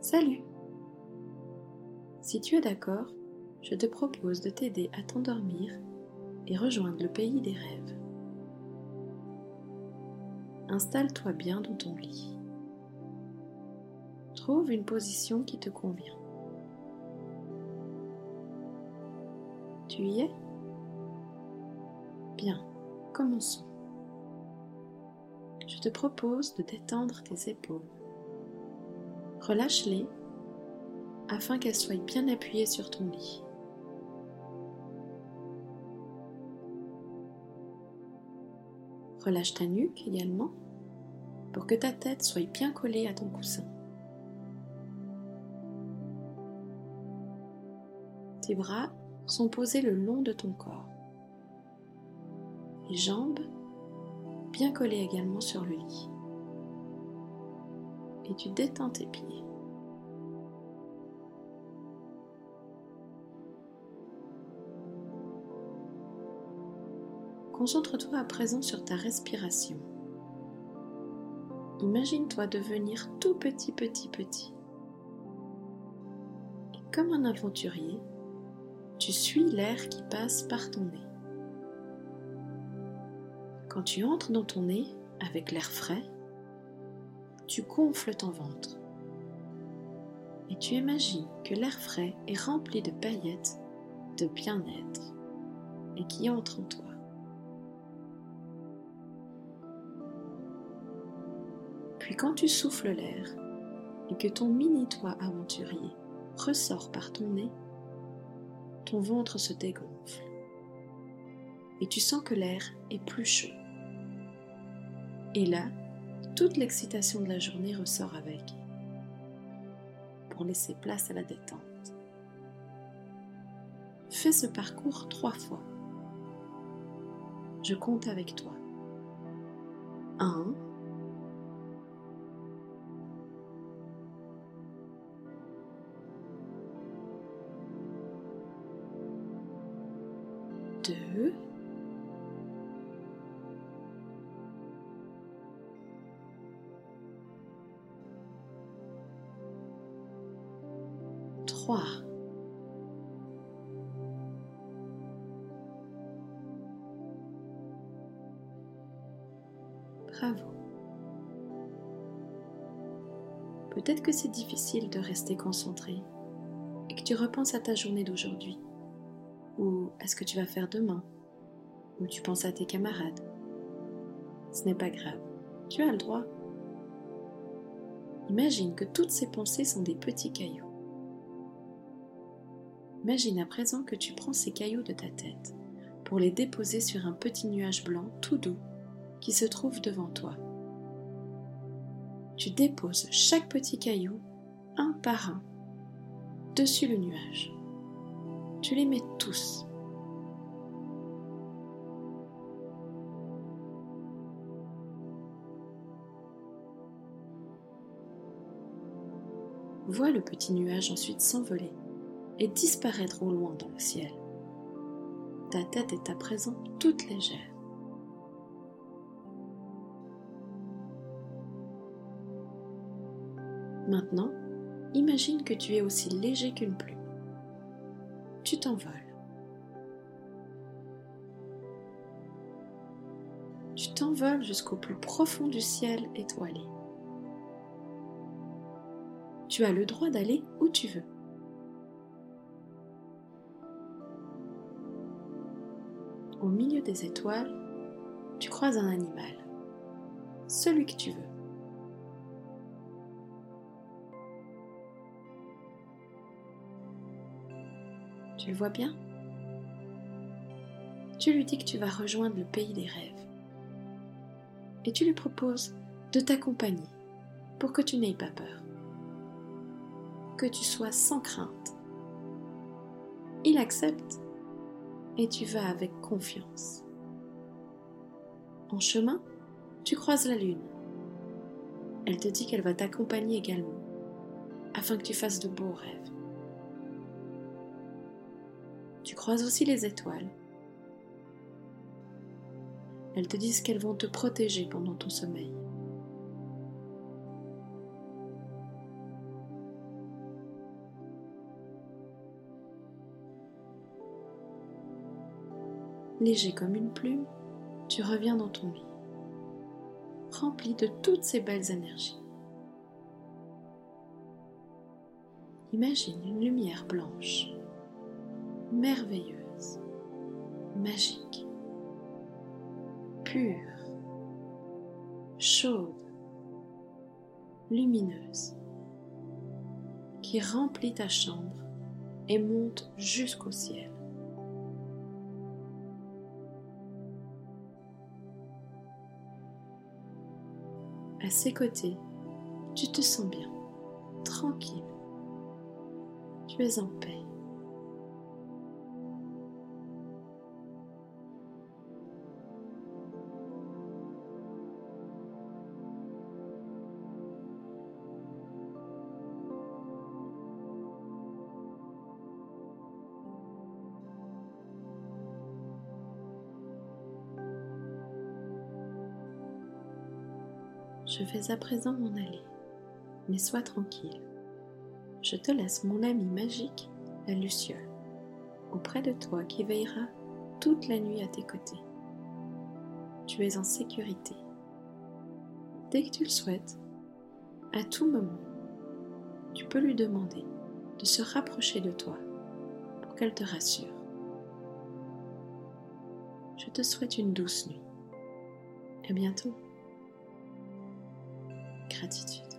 Salut Si tu es d'accord, je te propose de t'aider à t'endormir et rejoindre le pays des rêves. Installe-toi bien dans ton lit. Trouve une position qui te convient. Tu y es? Bien, commençons. Je te propose de détendre tes épaules. Relâche-les afin qu'elles soient bien appuyées sur ton lit. Relâche ta nuque également pour que ta tête soit bien collée à ton coussin. Tes bras sont posés le long de ton corps. Les jambes bien collées également sur le lit. Et tu détends tes pieds. Concentre-toi à présent sur ta respiration. Imagine-toi devenir tout petit, petit, petit. Et comme un aventurier, tu suis l'air qui passe par ton nez. Quand tu entres dans ton nez avec l'air frais, tu gonfles ton ventre et tu imagines que l'air frais est rempli de paillettes, de bien-être et qui entre en toi. Puis quand tu souffles l'air et que ton mini-toi aventurier ressort par ton nez, ton ventre se dégonfle et tu sens que l'air est plus chaud. Et là, toute l'excitation de la journée ressort avec pour laisser place à la détente. Fais ce parcours trois fois. Je compte avec toi. 1 deux, Bravo. Peut-être que c'est difficile de rester concentré et que tu repenses à ta journée d'aujourd'hui ou à ce que tu vas faire demain, ou tu penses à tes camarades. Ce n'est pas grave, tu as le droit. Imagine que toutes ces pensées sont des petits cailloux. Imagine à présent que tu prends ces cailloux de ta tête pour les déposer sur un petit nuage blanc tout doux qui se trouve devant toi. Tu déposes chaque petit caillou un par un dessus le nuage. Tu les mets tous. Vois le petit nuage ensuite s'envoler et disparaître au loin dans le ciel. Ta tête est à présent toute légère. Maintenant, imagine que tu es aussi léger qu'une plume tu t'envoles. Tu t'envoles jusqu'au plus profond du ciel étoilé. Tu as le droit d'aller où tu veux. Au milieu des étoiles, tu croises un animal, celui que tu veux. Tu le vois bien? Tu lui dis que tu vas rejoindre le pays des rêves. Et tu lui proposes de t'accompagner pour que tu n'aies pas peur. Que tu sois sans crainte. Il accepte et tu vas avec confiance. En chemin, tu croises la lune. Elle te dit qu'elle va t'accompagner également, afin que tu fasses de beaux rêves. Tu croises aussi les étoiles. Elles te disent qu'elles vont te protéger pendant ton sommeil. Léger comme une plume, tu reviens dans ton lit, rempli de toutes ces belles énergies. Imagine une lumière blanche, merveilleuse, magique, pure, chaude, lumineuse, qui remplit ta chambre et monte jusqu'au ciel. À ses côtés, tu te sens bien, tranquille. Tu es en paix. Je vais à présent m'en aller, mais sois tranquille. Je te laisse mon ami magique, la Luciole, auprès de toi qui veillera toute la nuit à tes côtés. Tu es en sécurité. Dès que tu le souhaites, à tout moment, tu peux lui demander de se rapprocher de toi pour qu'elle te rassure. Je te souhaite une douce nuit. À bientôt. Gratitude.